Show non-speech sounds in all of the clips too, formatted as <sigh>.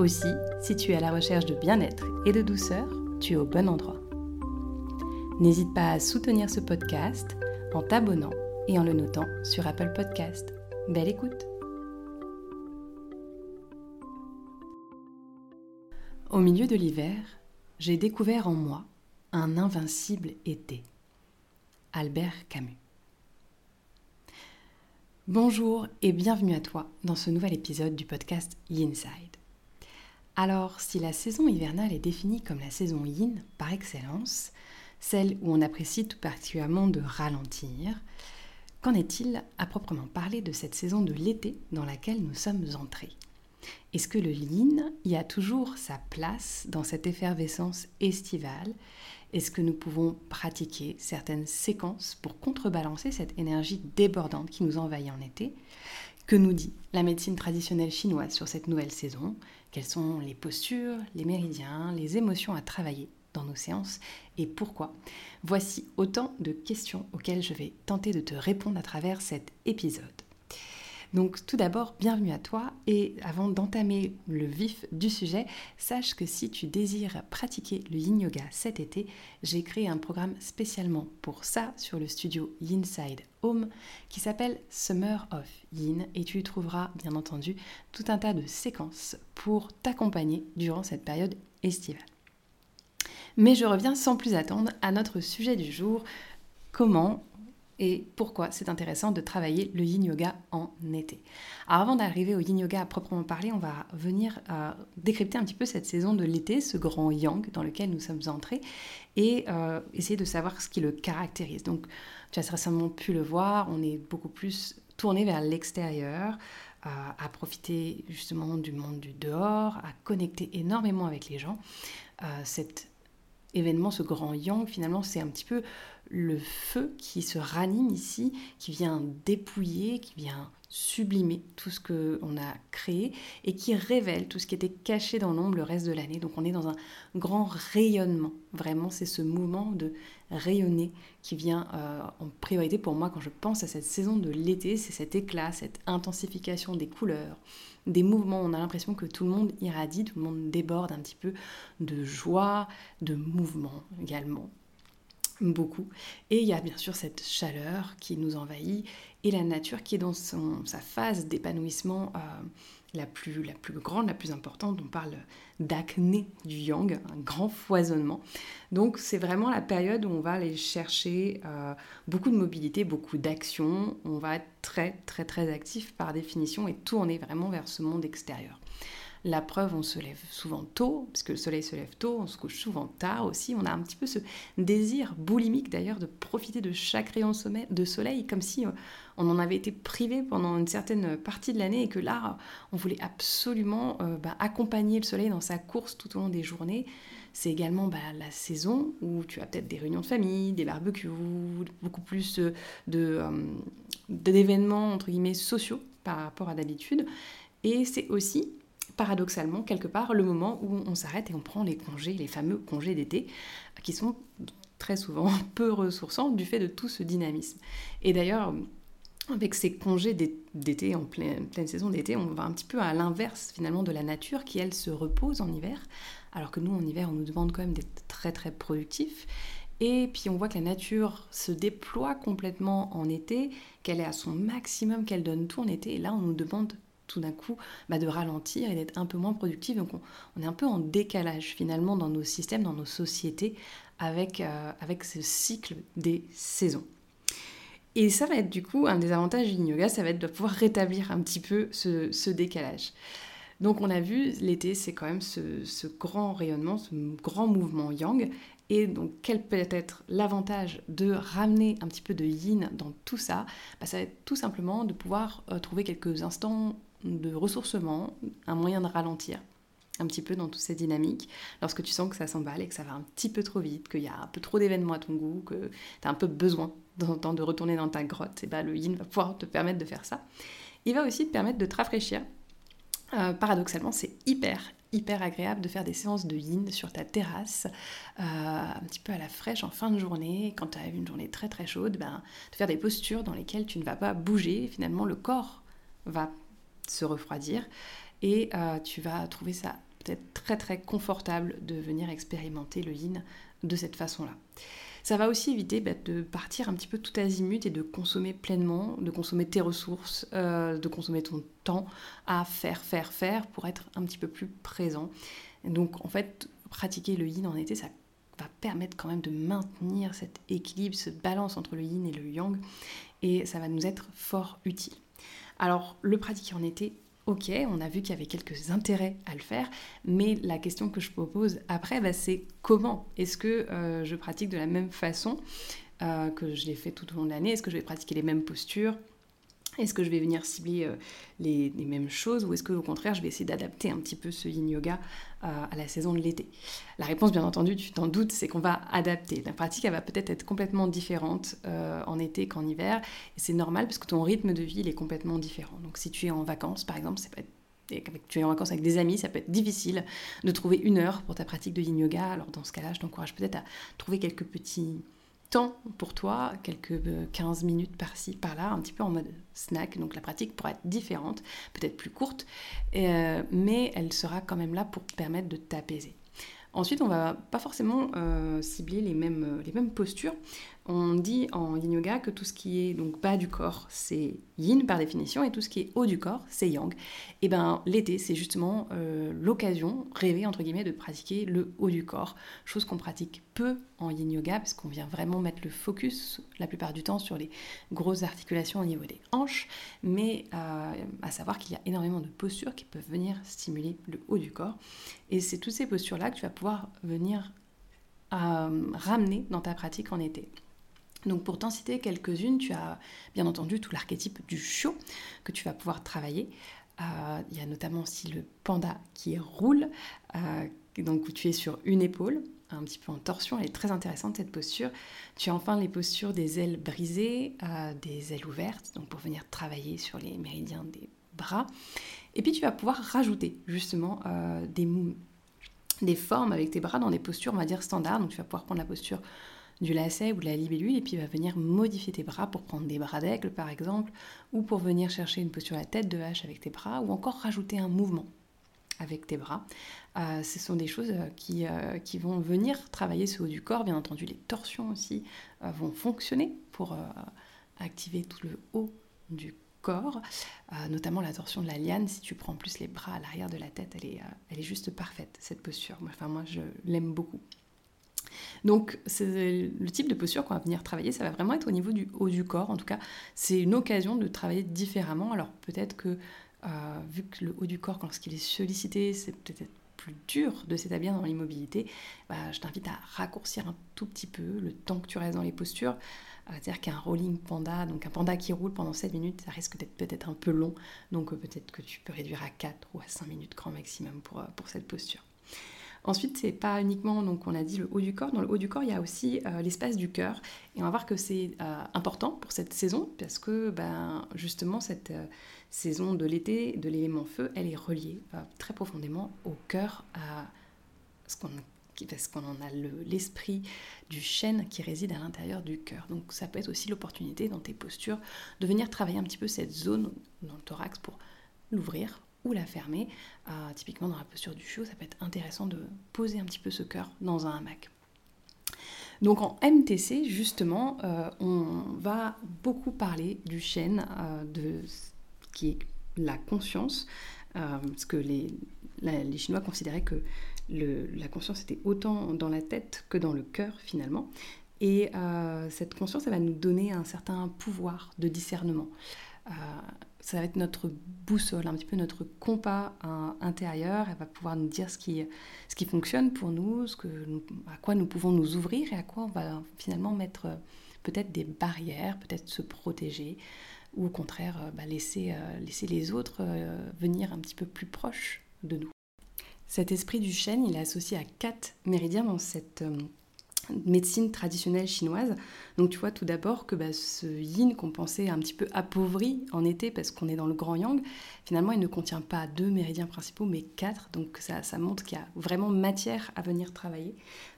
Aussi, si tu es à la recherche de bien-être et de douceur, tu es au bon endroit. N'hésite pas à soutenir ce podcast en t'abonnant et en le notant sur Apple Podcast. Belle écoute Au milieu de l'hiver, j'ai découvert en moi un invincible été. Albert Camus. Bonjour et bienvenue à toi dans ce nouvel épisode du podcast Inside. Alors, si la saison hivernale est définie comme la saison yin par excellence, celle où on apprécie tout particulièrement de ralentir, qu'en est-il à proprement parler de cette saison de l'été dans laquelle nous sommes entrés? Est-ce que le yin y a toujours sa place dans cette effervescence estivale? Est-ce que nous pouvons pratiquer certaines séquences pour contrebalancer cette énergie débordante qui nous envahit en été? Que nous dit la médecine traditionnelle chinoise sur cette nouvelle saison? Quelles sont les postures, les méridiens, les émotions à travailler dans nos séances et pourquoi? Voici autant de questions auxquelles je vais tenter de te répondre à travers cet épisode. Donc tout d'abord, bienvenue à toi et avant d'entamer le vif du sujet, sache que si tu désires pratiquer le yin yoga cet été, j'ai créé un programme spécialement pour ça sur le studio Yinside Home qui s'appelle Summer of Yin et tu y trouveras bien entendu tout un tas de séquences pour t'accompagner durant cette période estivale. Mais je reviens sans plus attendre à notre sujet du jour, comment et pourquoi c'est intéressant de travailler le yin yoga en été. Alors avant d'arriver au yin yoga à proprement parler, on va venir euh, décrypter un petit peu cette saison de l'été, ce grand yang dans lequel nous sommes entrés, et euh, essayer de savoir ce qui le caractérise. Donc tu as certainement pu le voir, on est beaucoup plus tourné vers l'extérieur, euh, à profiter justement du monde du dehors, à connecter énormément avec les gens. cet événement, ce grand yang, finalement, c'est un petit peu le feu qui se ranime ici, qui vient dépouiller, qui vient sublimer tout ce qu'on a créé et qui révèle tout ce qui était caché dans l'ombre le reste de l'année. Donc on est dans un grand rayonnement. Vraiment, c'est ce mouvement de rayonner qui vient euh, en priorité pour moi quand je pense à cette saison de l'été. C'est cet éclat, cette intensification des couleurs, des mouvements. On a l'impression que tout le monde irradie, tout le monde déborde un petit peu de joie, de mouvement également beaucoup. Et il y a bien sûr cette chaleur qui nous envahit et la nature qui est dans son, sa phase d'épanouissement euh, la, plus, la plus grande, la plus importante. On parle d'acné du yang, un grand foisonnement. Donc c'est vraiment la période où on va aller chercher euh, beaucoup de mobilité, beaucoup d'action. On va être très très très actif par définition et tourner vraiment vers ce monde extérieur. La preuve, on se lève souvent tôt, parce que le soleil se lève tôt, on se couche souvent tard aussi. On a un petit peu ce désir boulimique d'ailleurs de profiter de chaque rayon de soleil, comme si euh, on en avait été privé pendant une certaine partie de l'année et que là, on voulait absolument euh, bah, accompagner le soleil dans sa course tout au long des journées. C'est également bah, la saison où tu as peut-être des réunions de famille, des barbecues, beaucoup plus euh, d'événements entre guillemets sociaux par rapport à d'habitude. Et c'est aussi paradoxalement, quelque part, le moment où on s'arrête et on prend les congés, les fameux congés d'été, qui sont très souvent <laughs> peu ressourçants du fait de tout ce dynamisme. Et d'ailleurs, avec ces congés d'été, en pleine, saison d'été, on va un petit peu à l'inverse finalement de la nature qui, elle, se repose en hiver, alors que nous, en hiver, on nous demande quand même d'être très très productifs. Et puis on voit que la nature se déploie complètement en été, qu'elle est à son maximum, qu'elle donne tout en été. Et là, on nous demande tout d'un coup bah, de ralentir et d'être un peu moins productif. Donc on, est un peu en décalage finalement dans nos systèmes, dans nos sociétés, avec, euh, avec ce cycle des saisons. Et ça va être du coup un des avantages du yoga, ça va être de pouvoir rétablir un petit peu ce, décalage. Donc on a vu, l'été, c'est quand même ce, grand rayonnement, ce grand mouvement yang. Et donc quel peut être l'avantage de ramener un petit peu de yin dans tout ça? Bah, Ça va être tout simplement de pouvoir euh, trouver quelques instants de ressourcement, un moyen de ralentir un petit peu dans toutes ces dynamiques. Lorsque tu sens que ça s'emballe et que ça va un petit peu trop vite, qu'il y a un peu trop d'événements à ton goût, que tu as un peu besoin temps de retourner dans ta grotte, et ben le yin va pouvoir te permettre de faire ça. Il va aussi te permettre de te rafraîchir. Euh, paradoxalement, c'est hyper, hyper agréable de faire des séances de yin sur ta terrasse, euh, un petit peu à la fraîche en fin de journée, quand tu as une journée très très chaude, ben, de faire des postures dans lesquelles tu ne vas pas bouger, finalement le corps va se refroidir et euh, tu vas trouver ça peut-être très très confortable de venir expérimenter le yin de cette façon-là. Ça va aussi éviter bah, de partir un petit peu tout azimut et de consommer pleinement, de consommer tes ressources, euh, de consommer ton temps à faire, faire, faire pour être un petit peu plus présent. donc en fait, pratiquer le yin en été, ça va permettre quand même de maintenir cet équilibre, cette balance entre le yin et le yang, et ça va nous être fort utile. Alors, le pratiquer en été, ok, on a vu qu'il y avait quelques intérêts à le faire, mais la question que je propose après, bah, c'est comment Est-ce que euh, je pratique de la même façon euh, que je l'ai fait tout au long de l'année? Est-ce que je vais pratiquer les mêmes postures? Est-ce que je vais venir cibler euh, les, mêmes choses ou est-ce que au contraire je vais essayer d'adapter un petit peu ce yin yoga euh, à la saison de l'été? La réponse bien entendu, tu t'en doutes, c'est qu'on va adapter. La pratique elle va peut-être être complètement différente euh, en été qu'en hiver c'est normal parce que ton rythme de vie il est complètement différent. Donc si tu es en vacances par exemple, c'est pas tu es en vacances avec des amis, ça peut être difficile de trouver une heure pour ta pratique de yin yoga. Alors dans ce cas-là, je t'encourage peut-être à trouver quelques petits temps pour toi, quelques 15 euh, minutes par-ci, par-là, un petit peu en mode snack. Donc la pratique pourra être différente, peut-être plus courte, euh, mais elle sera quand même là pour permettre de t'apaiser. Ensuite, on va pas forcément euh, cibler les mêmes postures. On dit en yin yoga que tout ce qui est donc bas du corps, c'est yin par définition, et tout ce qui est haut du corps, c'est yang. Et ben l'été, c'est justement euh, l'occasion rêvée entre guillemets de pratiquer le haut du corps, chose qu'on pratique peu en yin yoga parce qu'on vient vraiment mettre le focus la plupart du temps sur les grosses articulations au niveau des hanches, mais euh, à savoir qu'il y a énormément de postures qui peuvent venir stimuler le haut du corps, et c'est toutes ces postures là que tu vas pouvoir venir euh, ramener dans ta pratique en été. Donc pour t'en citer quelques-unes, tu as bien entendu tout l'archétype du chiot que tu vas pouvoir travailler. Euh, il y a notamment aussi le panda qui roule, euh, donc où tu es sur une épaule, un petit peu en torsion. Elle est très intéressante cette posture. Tu as enfin les postures des ailes brisées, euh, des ailes ouvertes, donc pour venir travailler sur les méridiens des bras. Et puis tu vas pouvoir rajouter justement des, des formes avec tes bras dans des postures, on va dire standards. Donc tu vas pouvoir prendre la posture du lacet ou de la libellule et puis va venir modifier tes bras pour prendre des bras d'aigle par exemple ou pour venir chercher une posture à la tête de hache avec tes bras ou encore rajouter un mouvement avec tes bras. Euh, ce sont des choses euh, qui, euh, qui, vont venir travailler ce haut du corps. Bien entendu, les torsions aussi vont fonctionner pour activer tout le haut du corps, notamment la torsion de la liane. Si tu prends plus les bras à l'arrière de la tête, elle est, elle est juste parfaite, cette posture. Enfin, moi, je l'aime beaucoup. Donc, c'est le type de posture qu'on va venir travailler, ça va vraiment être au niveau du haut du corps. En tout cas, c'est une occasion de travailler différemment. Alors, peut-être que, euh, vu que le haut du corps, lorsqu'il est sollicité, c'est peut-être plus dur de s'établir dans l'immobilité, bah, je t'invite à raccourcir un tout petit peu le temps que tu restes dans les postures. C'est-à-dire qu'un rolling panda, donc un panda qui roule pendant 7 minutes, ça risque d'être peut-être un peu long. Donc euh, peut-être que tu peux réduire à 4 ou à 5 minutes grand maximum pour, euh, pour cette posture. Ensuite, c'est pas uniquement, donc on a dit le haut du corps. Dans le haut du corps, il y a aussi euh, l'espace du cœur. Et on va voir que c'est euh, important pour cette saison parce que ben, justement, cette euh, saison de l'été, de l'élément feu, elle est reliée très profondément au cœur, à ce qu'on parce qu'on en a l'esprit du chêne qui réside à l'intérieur du cœur. Donc ça peut être aussi l'opportunité dans tes postures de venir travailler un petit peu cette zone dans le thorax pour l'ouvrir, ou la fermer. Euh, typiquement dans la posture du chiot, ça peut être intéressant de poser un petit peu ce cœur dans un hamac. Donc en MTC, justement, euh, on va beaucoup parler du chêne, euh, de, qui est la conscience, parce que les, les, Chinois considéraient que la conscience était autant dans la tête que dans le cœur finalement. Et cette conscience, elle va nous donner un certain pouvoir de discernement ça va être notre boussole, un petit peu notre compas intérieur. Elle va pouvoir nous dire ce qui, ce qui fonctionne pour nous, ce que à quoi nous pouvons nous ouvrir et à quoi on va finalement mettre euh, peut-être des barrières, peut-être se protéger. ou au contraire bah, laisser, laisser les autres venir un petit peu plus proches de nous. Cet esprit du chêne, il est associé à quatre méridiens dans cette médecine traditionnelle chinoise. Donc tu vois tout d'abord que bah, ce yin qu'on pensait un petit peu appauvri en été parce qu'on est dans le grand yang, finalement il ne contient pas deux méridiens principaux mais quatre. Donc ça, ça montre qu'il y a vraiment matière à venir travailler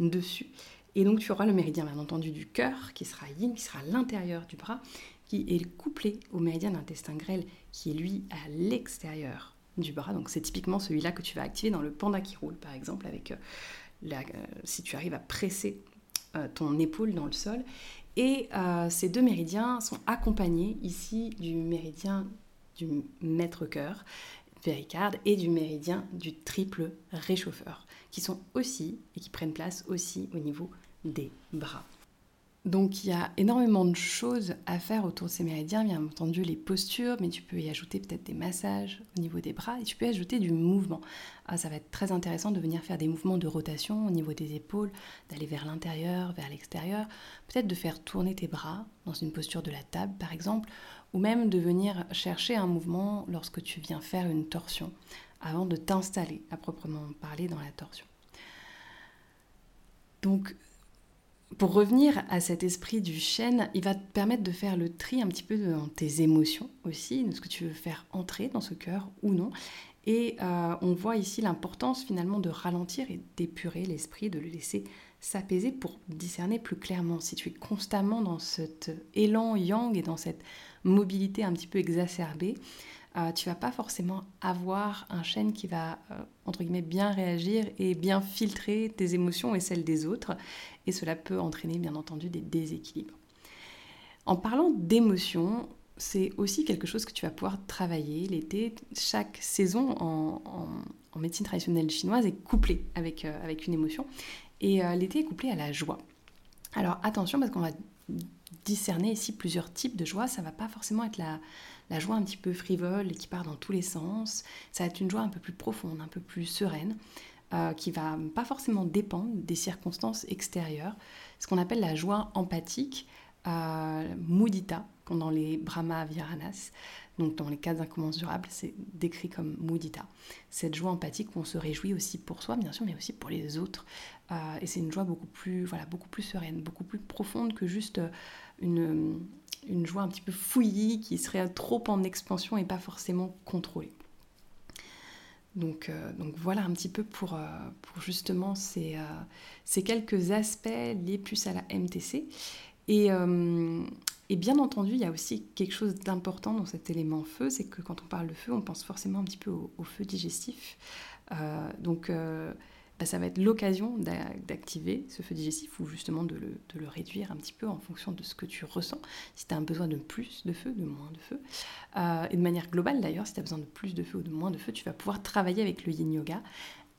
dessus. Et donc tu auras le méridien bien entendu du cœur qui sera yin, qui sera l'intérieur du bras, qui est couplé au méridien d'intestin grêle qui est lui à l'extérieur du bras. Donc c'est typiquement celui-là que tu vas activer dans le panda qui roule par exemple avec... Euh, si tu arrives à presser euh, ton épaule dans le sol. Et euh, ces deux méridiens sont accompagnés ici du méridien du maître-cœur, péricarde, et du méridien du triple réchauffeur, qui sont aussi et qui prennent place aussi au niveau des bras. Donc il y a énormément de choses à faire autour de ces méridiens, bien entendu les postures, mais tu peux y ajouter peut-être des massages au niveau des bras et tu peux ajouter du mouvement. Ah, ça va être très intéressant de venir faire des mouvements de rotation au niveau des épaules, d'aller vers l'intérieur, vers l'extérieur, peut-être de faire tourner tes bras dans une posture de la table par exemple, ou même de venir chercher un mouvement lorsque tu viens faire une torsion avant de t'installer à proprement parler dans la torsion. Donc pour revenir à cet esprit du chêne, il va te permettre de faire le tri un petit peu dans tes émotions aussi, de ce que tu veux faire entrer dans ce cœur ou non. Et euh, on voit ici l'importance finalement de ralentir et d'épurer l'esprit, de le laisser s'apaiser pour discerner plus clairement. Si tu es constamment dans cet élan yang et dans cette mobilité un petit peu exacerbée, euh, tu vas pas forcément avoir un chêne qui va, euh, entre guillemets, bien réagir et bien filtrer tes émotions et celles des autres. Et cela peut entraîner, bien entendu, des déséquilibres. En parlant d'émotions, c'est aussi quelque chose que tu vas pouvoir travailler l'été. Chaque saison en, médecine traditionnelle chinoise est couplée avec, euh, avec une émotion. Et l'été est couplé à la joie. Alors attention parce qu'on va discerner ici plusieurs types de joie. Ça va pas forcément être la, la joie un petit peu frivole et qui part dans tous les sens. Ça va être une joie un peu plus profonde, un peu plus sereine, euh, qui va pas forcément dépendre des circonstances extérieures. Ce qu'on appelle la joie empathique, euh, mudita, dans les Brahma Viranas, donc dans les quatre incommensurables, c'est décrit comme mudita. Cette joie empathique où on se réjouit aussi pour soi, bien sûr, mais aussi pour les autres. Euh, et c'est une joie beaucoup plus, voilà, beaucoup plus sereine, beaucoup plus profonde que juste une, une joie un petit peu fouillie qui serait trop en expansion et pas forcément contrôlée. Donc, euh, donc voilà un petit peu pour, euh, pour justement ces, euh, ces, quelques aspects liés plus à la MTC. Et, et bien entendu, il y a aussi quelque chose d'important dans cet élément feu, c'est que quand on parle de feu, on pense forcément un petit peu au, au feu digestif. donc bah, ça va être l'occasion d'activer ce feu digestif ou justement de le, réduire un petit peu en fonction de ce que tu ressens. Si tu as un besoin de plus de feu, de moins de feu. Euh, et de manière globale d'ailleurs, si tu as besoin de plus de feu ou de moins de feu, tu vas pouvoir travailler avec le yin yoga.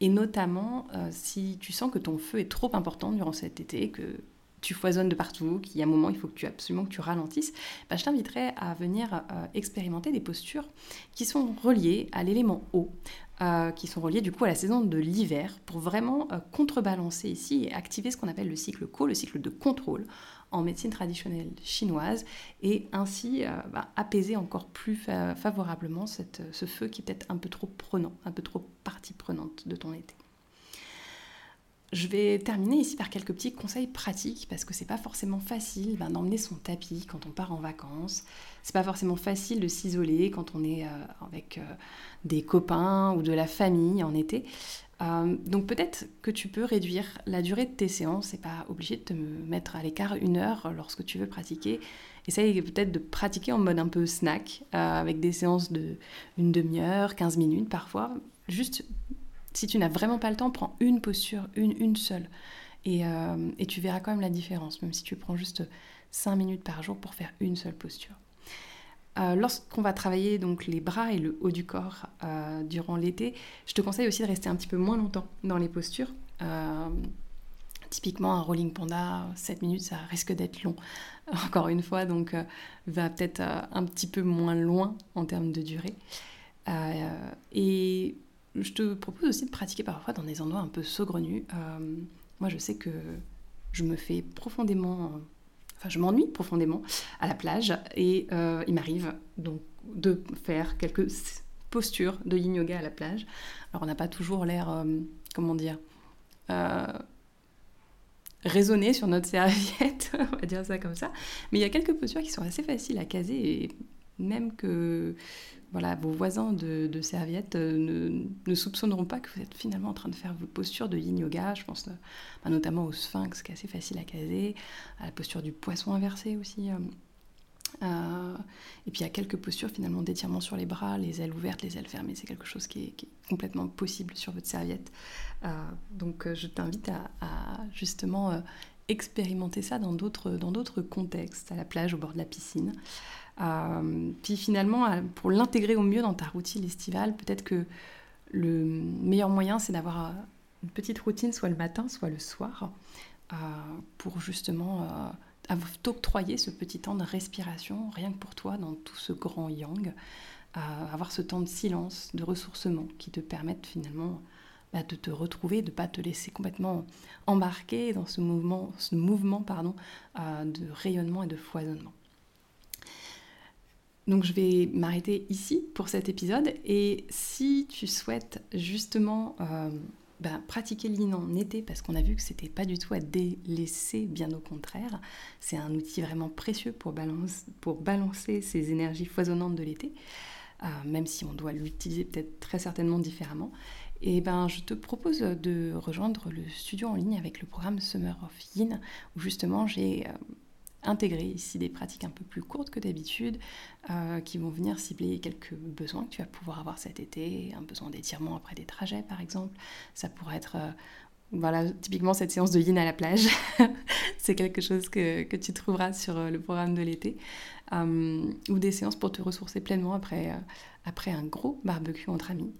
Et notamment euh, si tu sens que ton feu est trop important durant cet été, que tu foisonnes de partout, qu'il y a un moment, il faut que tu absolument que tu ralentisses, bah, je t'inviterai à venir euh, expérimenter des postures qui sont reliées à l'élément eau. Euh, qui sont reliés du coup à la saison de l'hiver pour vraiment euh, contrebalancer ici et activer ce qu'on appelle le cycle Qo, le cycle de contrôle en médecine traditionnelle chinoise et ainsi bah, apaiser encore plus favorablement ce feu qui est peut-être un peu trop prenant, un peu trop partie prenante de ton été. Je vais terminer ici par quelques petits conseils pratiques parce que c'est pas forcément facile ben, d'emmener son tapis quand on part en vacances. C'est pas forcément facile de s'isoler quand on est euh, avec euh, des copains ou de la famille en été. Euh, donc peut-être que tu peux réduire la durée de tes séances. C'est pas obligé de te mettre à l'écart une heure lorsque tu veux pratiquer. Essaye peut-être de pratiquer en mode un peu snack avec des séances de une demi-heure, 15 minutes parfois. Juste si tu n'as vraiment pas le temps, prends une posture, une, seule. Euh, et, tu verras quand même la différence, même si tu prends juste 5 minutes par jour pour faire une seule posture. Euh, lorsqu'on va travailler donc les bras et le haut du corps euh, durant l'été, je te conseille aussi de rester un petit peu moins longtemps dans les postures. typiquement un rolling panda, 7 minutes, ça risque d'être long. <laughs> Encore une fois, donc va peut-être un petit peu moins loin en termes de durée. et je te propose aussi de pratiquer parfois dans des endroits un peu saugrenus. Euh, moi, je sais que je me fais profondément enfin je m'ennuie profondément à la plage et il m'arrive donc de faire quelques postures de yin yoga à la plage. Alors on n'a pas toujours l'air, comment dire, raisonner sur notre serviette, <laughs> on va dire ça comme ça. Mais il y a quelques postures qui sont assez faciles à caser et même que voilà, vos voisins de, de serviette euh, ne, soupçonneront pas que vous êtes finalement en train de faire vos postures de yin yoga. Je pense euh, bah, notamment au sphinx qui est assez facile à caser, à la posture du poisson inversé aussi. Euh, et puis il y a quelques postures finalement d'étirement sur les bras, les ailes ouvertes, les ailes fermées. C'est quelque chose qui est, complètement possible sur votre serviette. donc je t'invite à, justement expérimenter ça dans d'autres contextes, à la plage, au bord de la piscine. Euh, puis finalement, euh, pour l'intégrer au mieux dans ta routine estivale, peut-être que le meilleur moyen, c'est d'avoir euh, une petite routine, soit le matin, soit le soir, pour justement t'octroyer ce petit temps de respiration, rien que pour toi, dans tout ce grand yang, avoir ce temps de silence, de ressourcement, qui te permettent finalement bah, de te retrouver, de ne pas te laisser complètement embarquer dans ce mouvement, ce mouvement pardon, de rayonnement et de foisonnement. Donc je vais m'arrêter ici pour cet épisode et si tu souhaites justement euh, ben, pratiquer le en été parce qu'on a vu que c'était pas du tout à délaisser, bien au contraire, c'est un outil vraiment précieux pour, balance, pour balancer ces énergies foisonnantes de l'été, euh, même si on doit l'utiliser peut-être très certainement différemment. Et ben, je te propose de rejoindre le studio en ligne avec le programme Summer of Yin, où justement j'ai euh, intégrer ici des pratiques un peu plus courtes que d'habitude euh, qui vont venir cibler quelques besoins que tu vas pouvoir avoir cet été, un besoin d'étirement après des trajets par exemple. Ça pourrait être euh, voilà, typiquement cette séance de yin à la plage, <laughs> c'est quelque chose que, que, tu trouveras sur euh, le programme de l'été. ou des séances pour te ressourcer pleinement après, après un gros barbecue entre amis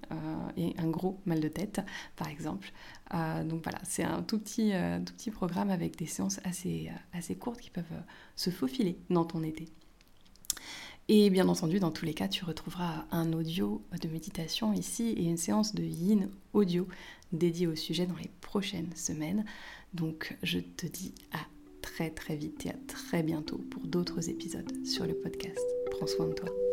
et un gros mal de tête, par exemple. Euh, donc voilà, c'est un tout petit, euh, tout petit programme avec des séances assez, euh, assez courtes qui peuvent se faufiler dans ton été. Et bien entendu, dans tous les cas, tu retrouveras un audio de méditation ici et une séance de yin audio dédiée au sujet dans les prochaines semaines. Donc je te dis à très très vite et à très bientôt pour d'autres épisodes sur le podcast. Prends soin de toi.